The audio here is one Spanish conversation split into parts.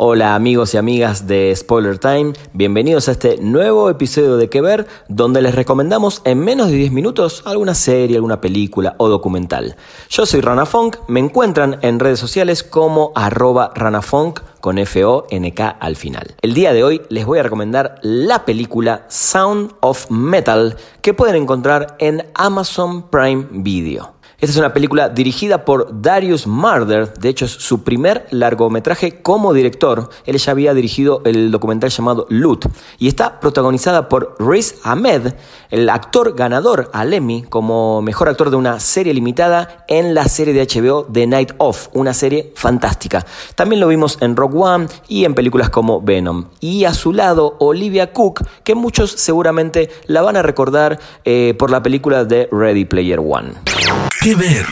Hola amigos y amigas de Spoiler Time, bienvenidos a este nuevo episodio de Que Ver, donde les recomendamos en menos de 10 minutos alguna serie, alguna película o documental. Yo soy Rana Funk, me encuentran en redes sociales como arroba ranafunk con F-O-N-K al final. El día de hoy les voy a recomendar la película Sound of Metal que pueden encontrar en Amazon Prime Video. Esta es una película dirigida por Darius Marder, de hecho es su primer largometraje como director. Él ya había dirigido el documental llamado Loot y está protagonizada por Riz Ahmed, el actor ganador al Emmy como mejor actor de una serie limitada en la serie de HBO The Night Of, una serie fantástica. También lo vimos en Rock One y en películas como Venom. Y a su lado Olivia Cook, que muchos seguramente la van a recordar eh, por la película de Ready Player One. ¿Qué ver?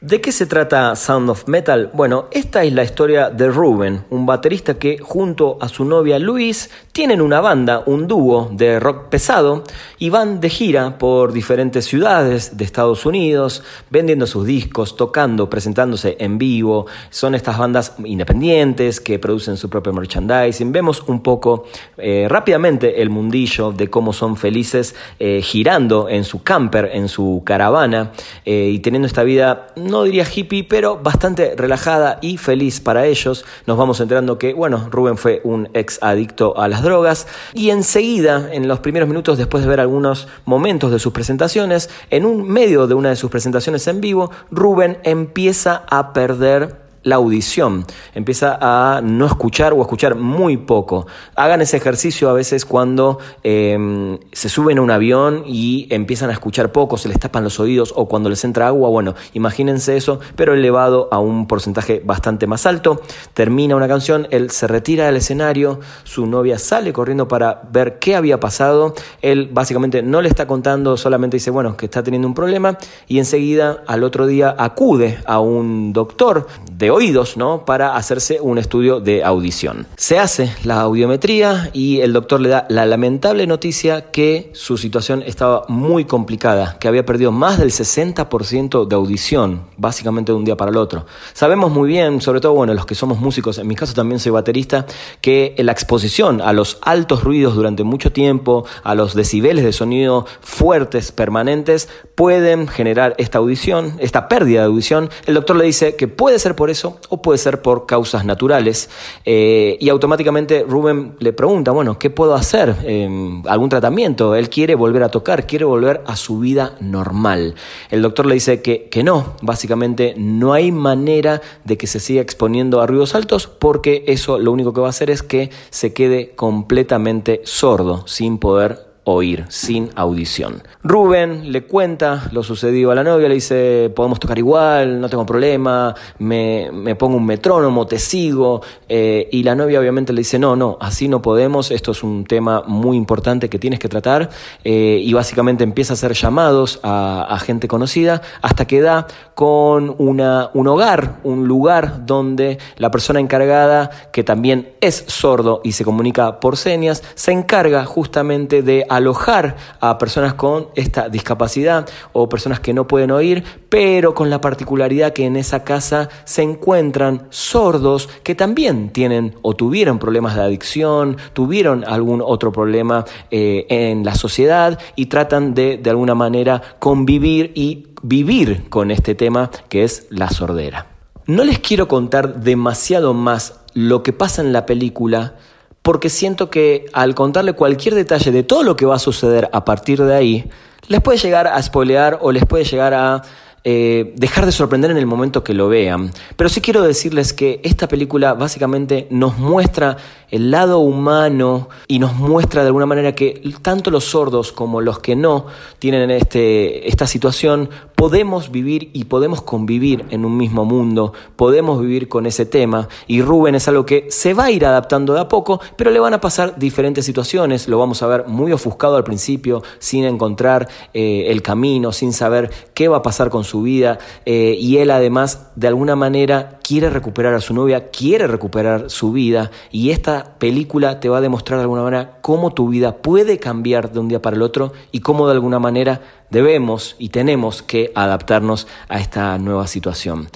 ¿De qué se trata Sound of Metal? Bueno, esta es la historia de Ruben, un baterista que junto a su novia Luis tienen una banda, un dúo de rock pesado y van de gira por diferentes ciudades de Estados Unidos, vendiendo sus discos, tocando, presentándose en vivo. Son estas bandas independientes que producen su propio merchandising. Vemos un poco eh, rápidamente el mundillo de cómo son felices eh, girando en su camper, en su caravana eh, y teniendo esta vida no diría hippie, pero bastante relajada y feliz para ellos. Nos vamos enterando que, bueno, Rubén fue un ex adicto a las drogas. Y enseguida, en los primeros minutos después de ver algunos momentos de sus presentaciones, en un medio de una de sus presentaciones en vivo, Rubén empieza a perder la audición, empieza a no escuchar o escuchar muy poco. Hagan ese ejercicio a veces cuando em, se suben a un avión y empiezan a escuchar poco, se les tapan los oídos o cuando les entra agua, bueno, imagínense eso, pero elevado a un porcentaje bastante más alto. Termina una canción, él se retira del escenario, su novia sale corriendo para ver qué había pasado, él básicamente no le está contando, solamente dice, bueno, que está teniendo un problema y enseguida al otro día acude a un doctor de oídos, ¿no? Para hacerse un estudio de audición. Se hace la audiometría y el doctor le da la lamentable noticia que su situación estaba muy complicada, que había perdido más del 60% de audición, básicamente de un día para el otro. Sabemos muy bien, sobre todo, bueno, los que somos músicos, en mi caso también soy baterista, que la exposición a los altos ruidos durante mucho tiempo, a los decibeles de sonido fuertes, permanentes, pueden generar esta audición, esta pérdida de audición. El doctor le dice que puede ser por eso o puede ser por causas naturales. Eh, y automáticamente Rubén le pregunta, bueno, ¿qué puedo hacer? Em, ¿Algún tratamiento? Él quiere volver a tocar, quiere volver a su vida normal. El doctor le dice que, que no, básicamente no hay manera de que se siga exponiendo a ruidos altos porque eso lo único que va a hacer es que se quede completamente sordo, sin poder oír, sin audición. Rubén le cuenta lo sucedido a la novia, le dice, podemos tocar igual, no tengo problema, me, pongo un metrónomo, te sigo, eh, y la novia obviamente le dice, no, no, así no podemos, esto es un tema muy importante que tienes que tratar, eh, y básicamente empieza a hacer llamados a, a, gente conocida hasta que da con una, un hogar, un lugar donde la persona encargada, que también es sordo y se comunica por señas, se encarga justamente de alojar a personas con esta discapacidad o personas que no pueden oír, pero con la particularidad que en esa casa se encuentran sordos que también tienen o tuvieron problemas de adicción, tuvieron algún otro problema eh, en la sociedad y tratan de de alguna manera convivir y vivir con este tema que es la sordera. No les quiero contar demasiado más lo que pasa en la película, porque siento que al contarle cualquier detalle de todo lo que va a suceder a partir de ahí, les puede llegar a spoilear o les puede llegar a eh, dejar de sorprender en el momento que lo vean. Pero sí quiero decirles que esta película básicamente nos muestra el lado humano y nos muestra de alguna manera que tanto los sordos como los que no tienen este, esta situación podemos vivir y podemos convivir en un mismo mundo, podemos vivir con ese tema. Y Rubén es algo que se va a ir adaptando de a poco, pero le van a pasar diferentes situaciones, lo vamos a ver muy ofuscado al principio, sin encontrar eh, el camino, sin saber qué va a pasar con su vida eh, y él además de alguna manera quiere recuperar a su novia, quiere recuperar su vida y esta película te va a demostrar de alguna manera cómo tu vida puede cambiar de un día para el otro y cómo de alguna manera debemos y tenemos que adaptarnos a esta nueva situación.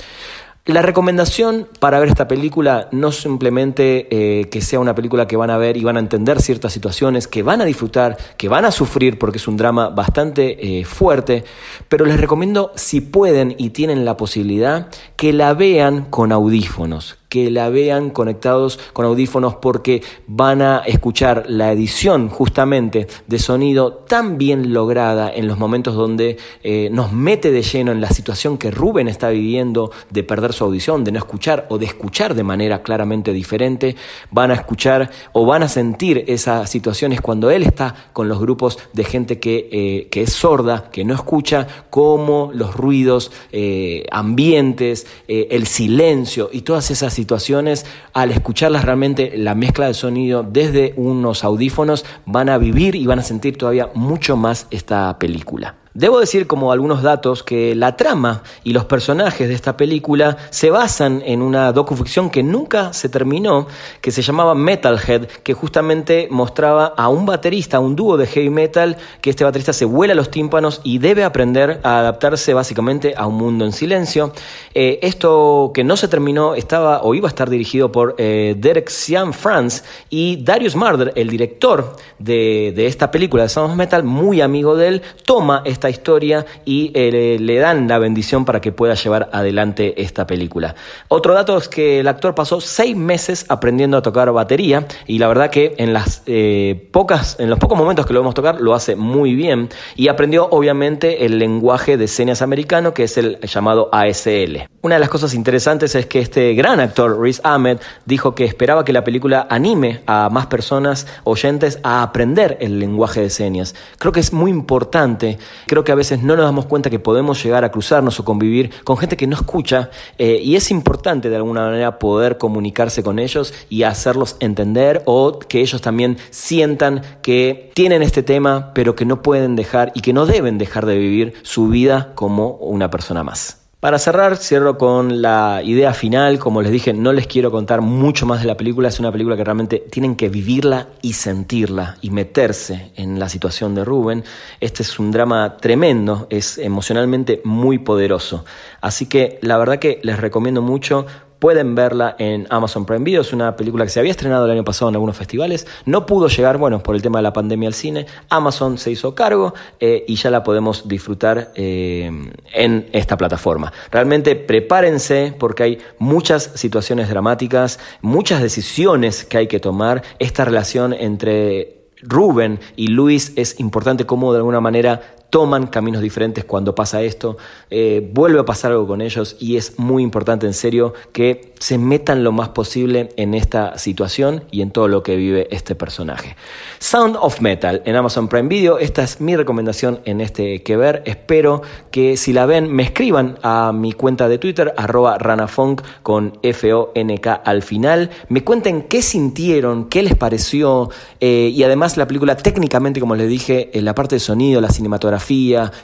La recomendación para ver esta película no simplemente eh, que sea una película que van a ver y van a entender ciertas situaciones, que van a disfrutar, que van a sufrir porque es un drama bastante eh, fuerte, pero les recomiendo si pueden y tienen la posibilidad que la vean con audífonos, que la vean conectados con audífonos porque van a escuchar la edición justamente de sonido tan bien lograda en los momentos donde eh, nos mete de lleno en la situación que Rubén está viviendo de perder su audición, de no escuchar o de escuchar de manera claramente diferente. Van a escuchar o van a sentir esas situaciones cuando él está con los grupos de gente que, eh, que es sorda, que no escucha, como los ruidos eh, ambientes, el silencio y todas esas situaciones situaciones, al escucharlas realmente la mezcla de sonido desde unos audífonos, van a vivir y van a sentir todavía mucho más esta película. Debo decir como algunos datos que la trama y los personajes de esta película se basan en una docuficción que nunca se terminó, que se llamaba Metalhead, que justamente mostraba a un baterista, un dúo de heavy metal, que este baterista se vuela los tímpanos y debe aprender a adaptarse básicamente a un mundo en silencio. Eh, esto que no se terminó estaba o iba a estar dirigido por eh, Derek Sian Franz y Darius Marder, el director de, de esta película de Sound of Metal, muy amigo de él, toma esta historia y eh, le dan la bendición para que pueda llevar adelante esta película. Otro dato es que el actor pasó seis meses aprendiendo a tocar batería y la verdad que en las eh, pocas, en los pocos momentos que lo vemos tocar lo hace muy bien y aprendió obviamente el lenguaje de señas americano que es el llamado ASL. Una de las cosas interesantes es que este gran actor Riz Ahmed dijo que esperaba que la película anime a más personas oyentes a aprender el lenguaje de señas. Creo que es muy importante creo que a veces no nos damos cuenta que podemos llegar a cruzarnos o convivir con gente que no escucha eh, y es importante de alguna manera poder comunicarse con ellos y hacerlos entender o que ellos también sientan que tienen este tema pero que no pueden dejar y que no deben dejar de vivir su vida como una persona más. Para cerrar, cierro con la idea final. Como les dije, no les quiero contar mucho más de la película. Es una película que realmente tienen que vivirla y sentirla y meterse en la situación de Rubén. Este es un drama tremendo, es emocionalmente muy poderoso. Así que la verdad que les recomiendo mucho Pueden verla en Amazon Prime Video. Es una película que se había estrenado el año pasado en algunos festivales. No pudo llegar, bueno, por el tema de la pandemia al cine. Amazon se hizo cargo eh, y ya la podemos disfrutar eh, en esta plataforma. Realmente prepárense porque hay muchas situaciones dramáticas, muchas decisiones que hay que tomar. Esta relación entre Rubén y Luis es importante como de alguna manera toman caminos diferentes cuando pasa esto, eh, vuelve a pasar algo con ellos y es muy importante en serio que se metan lo más posible en esta situación y en todo lo que vive este personaje. Sound of Metal en Amazon Prime Video, esta es mi recomendación en este que ver, espero que si la ven me escriban a mi cuenta de Twitter arroba ranafunk con F-O-N-K al final, me cuenten qué sintieron, qué les pareció eh, y además la película técnicamente como les dije, en la parte de sonido, la cinematografía,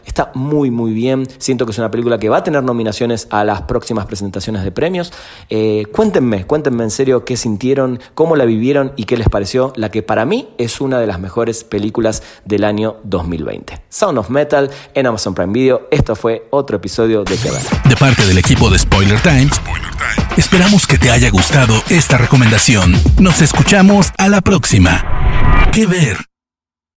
está muy muy bien. Siento que es una película que va a tener nominaciones a las próximas presentaciones de premios. Eh, cuéntenme, cuéntenme en serio qué sintieron, cómo la vivieron y qué les pareció, la que para mí es una de las mejores películas del año 2020. Sound of Metal en Amazon Prime Video. Esto fue otro episodio de Que Ver. De parte del equipo de Spoiler Time, esperamos que te haya gustado esta recomendación. Nos escuchamos a la próxima. Que Ver.